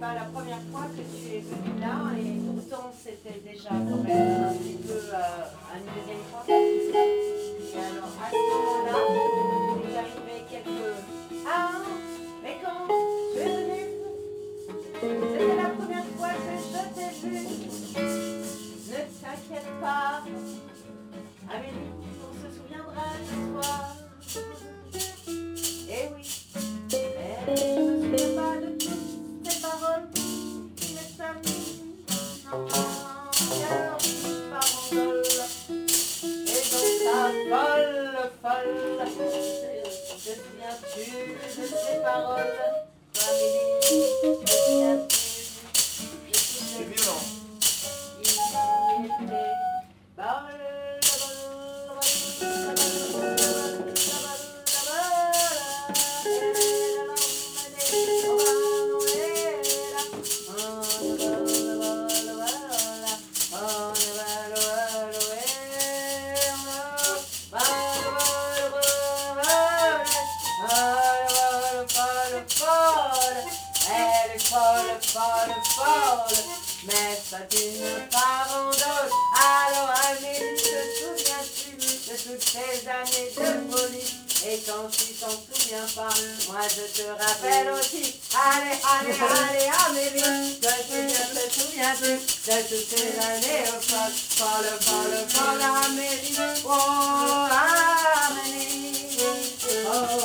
pas la première fois que tu es venu là et pourtant c'était déjà quand même un petit peu euh, une deuxième fois. Et alors à ce moment-là, il est arrivé quelques. Ah, mais quand tu es venu, c'était la première fois que je t'ai vu. Ne t'inquiète pas, Amélie, souviens-tu de ces folle, folle. Mais ça d'une farandole Alors Amélie, te souviens-tu de toutes ces années de folie? Et quand tu t'en souviens pas, moi je te rappelle aussi. Allez, allez, allez Amélie, te souviens, te souviens-tu de toutes ces années folles Folle, folle, folle Amélie Oh Amélie, oh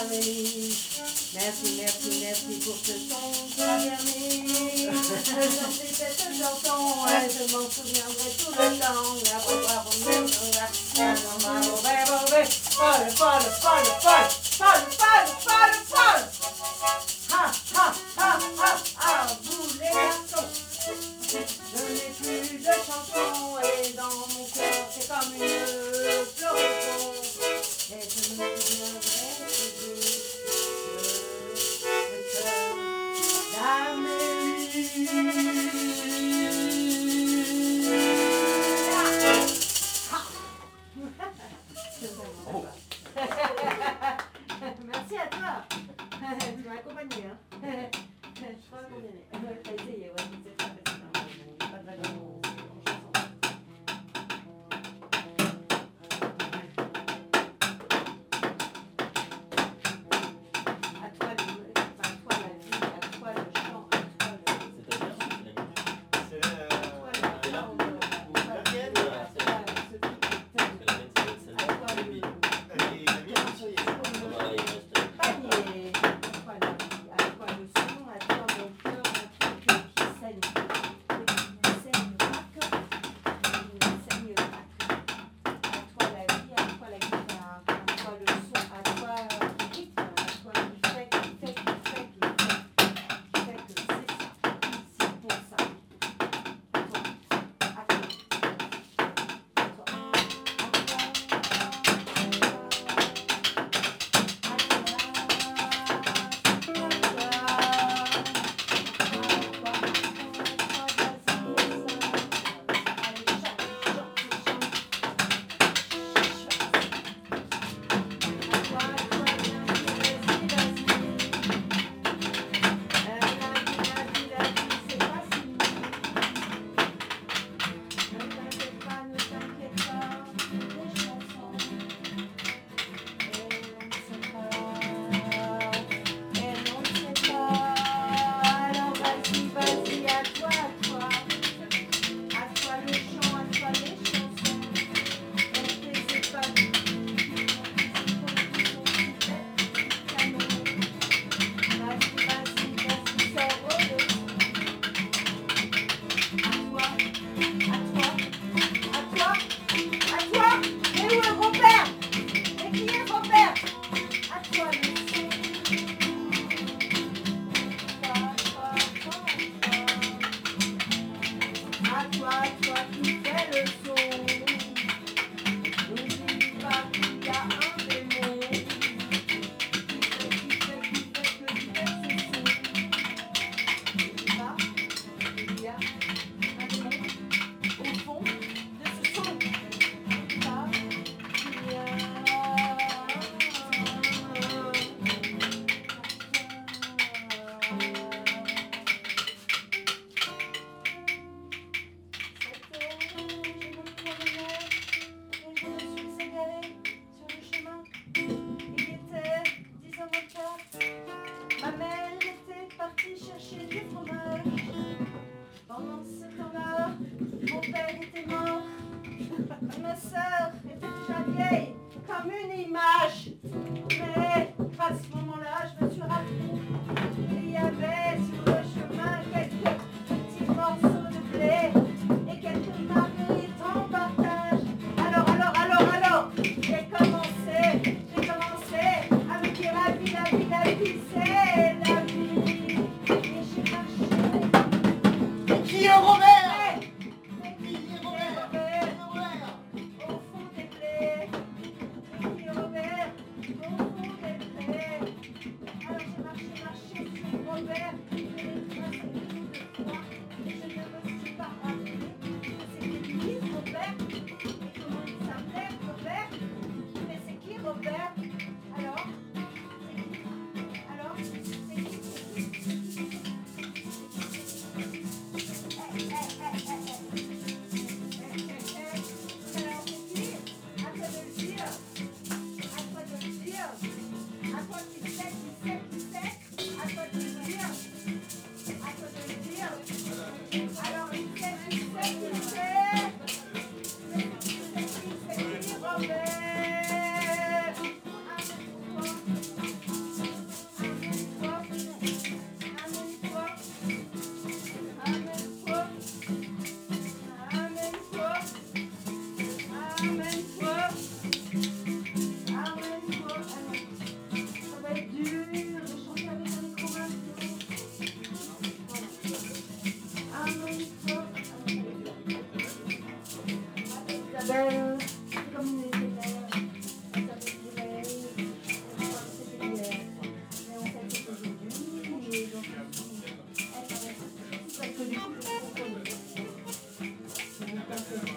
Amélie Merci, merci, merci pour ce son je m'en souviendrai tout le temps.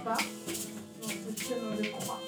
pas. On se tient dans le croix.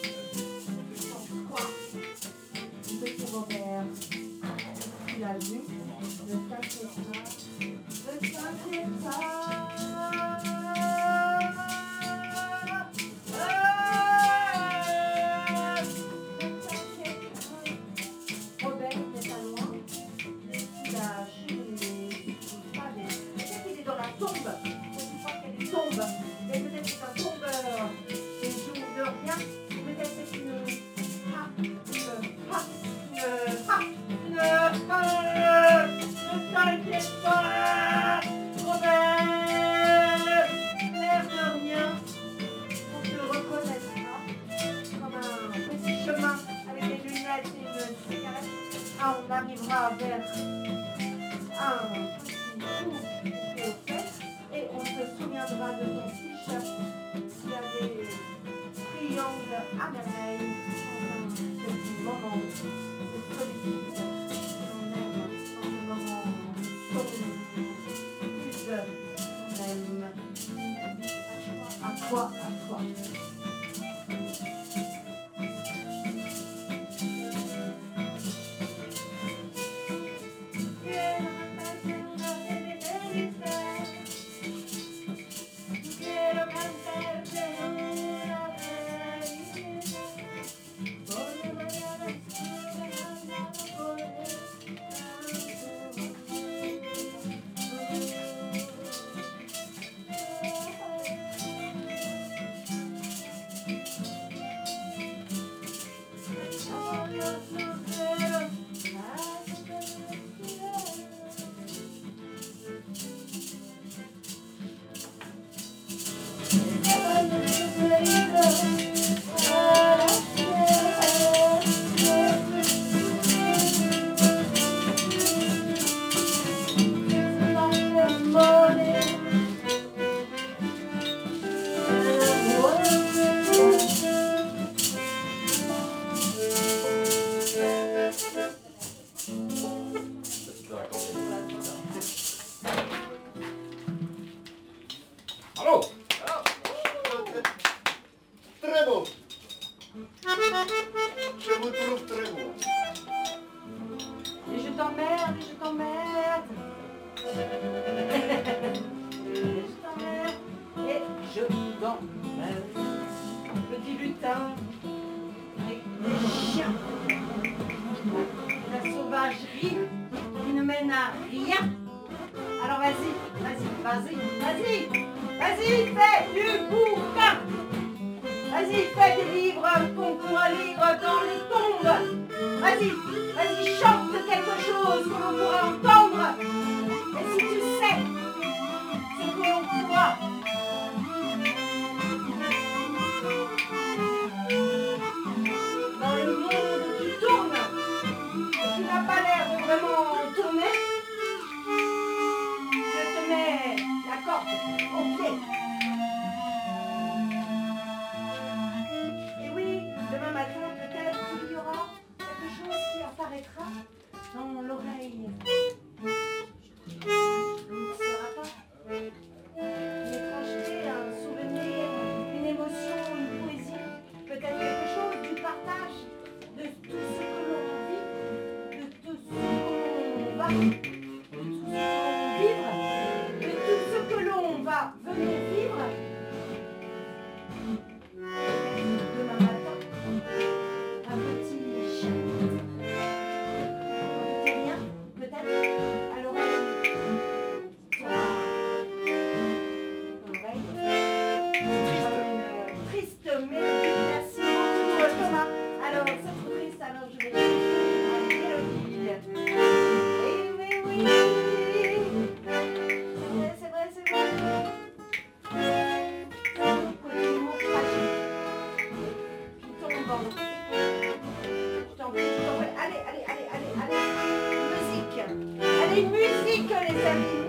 qui ne mène à rien. Alors vas-y, vas-y, vas-y, vas-y, vas-y, fais du bouquin. Vas-y, fais des livres qu'on pourra lire dans les tombes. Vas-y, vas-y, chante quelque chose que l'on pourra entendre.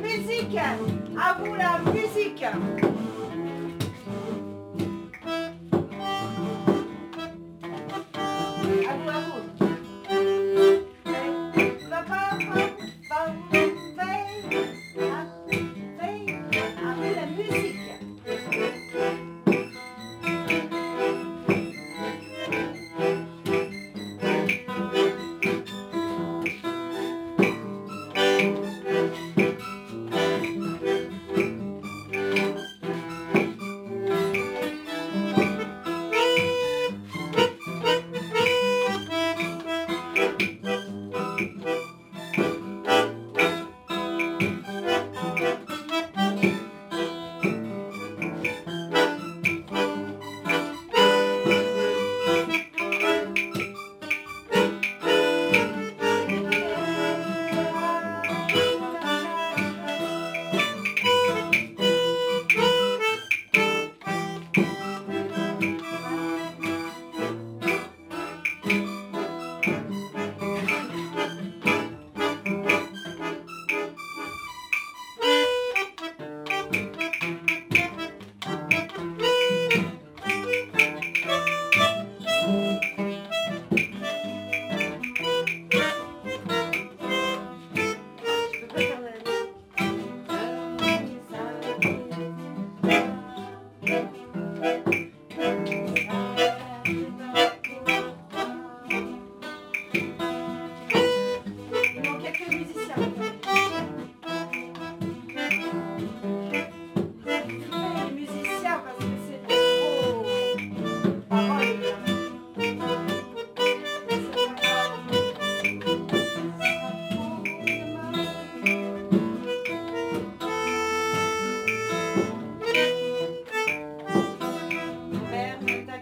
Musique, à vous la musique.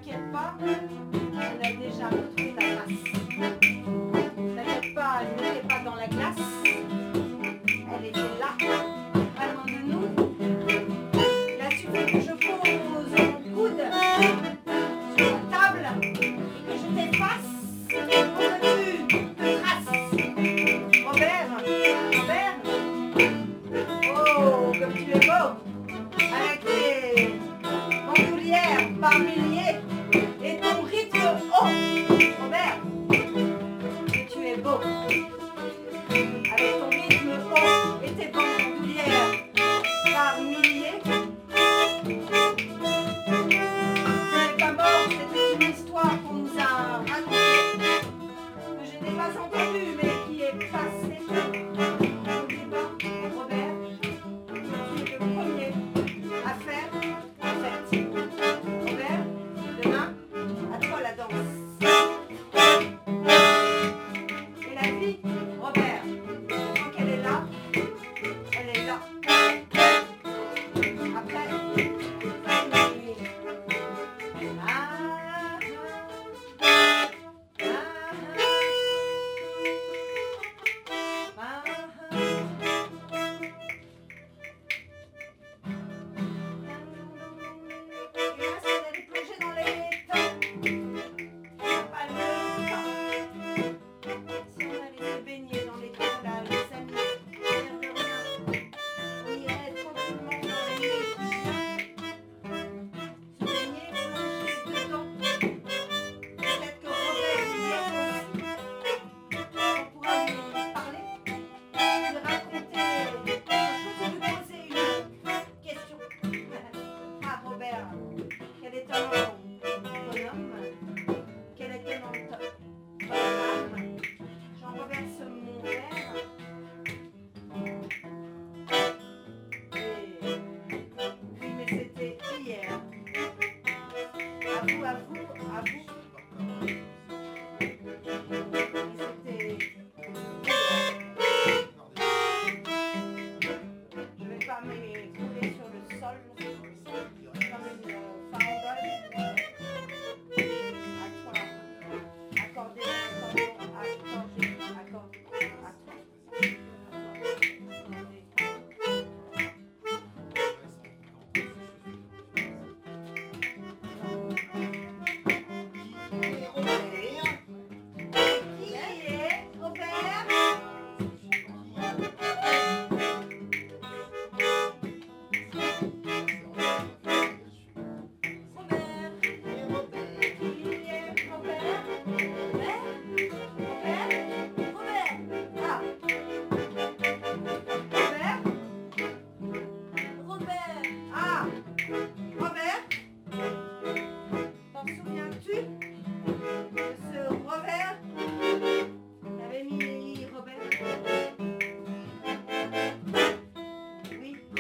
t'inquiète pas, on a déjà retrouvé. À vous.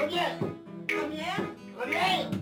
Première Première, Première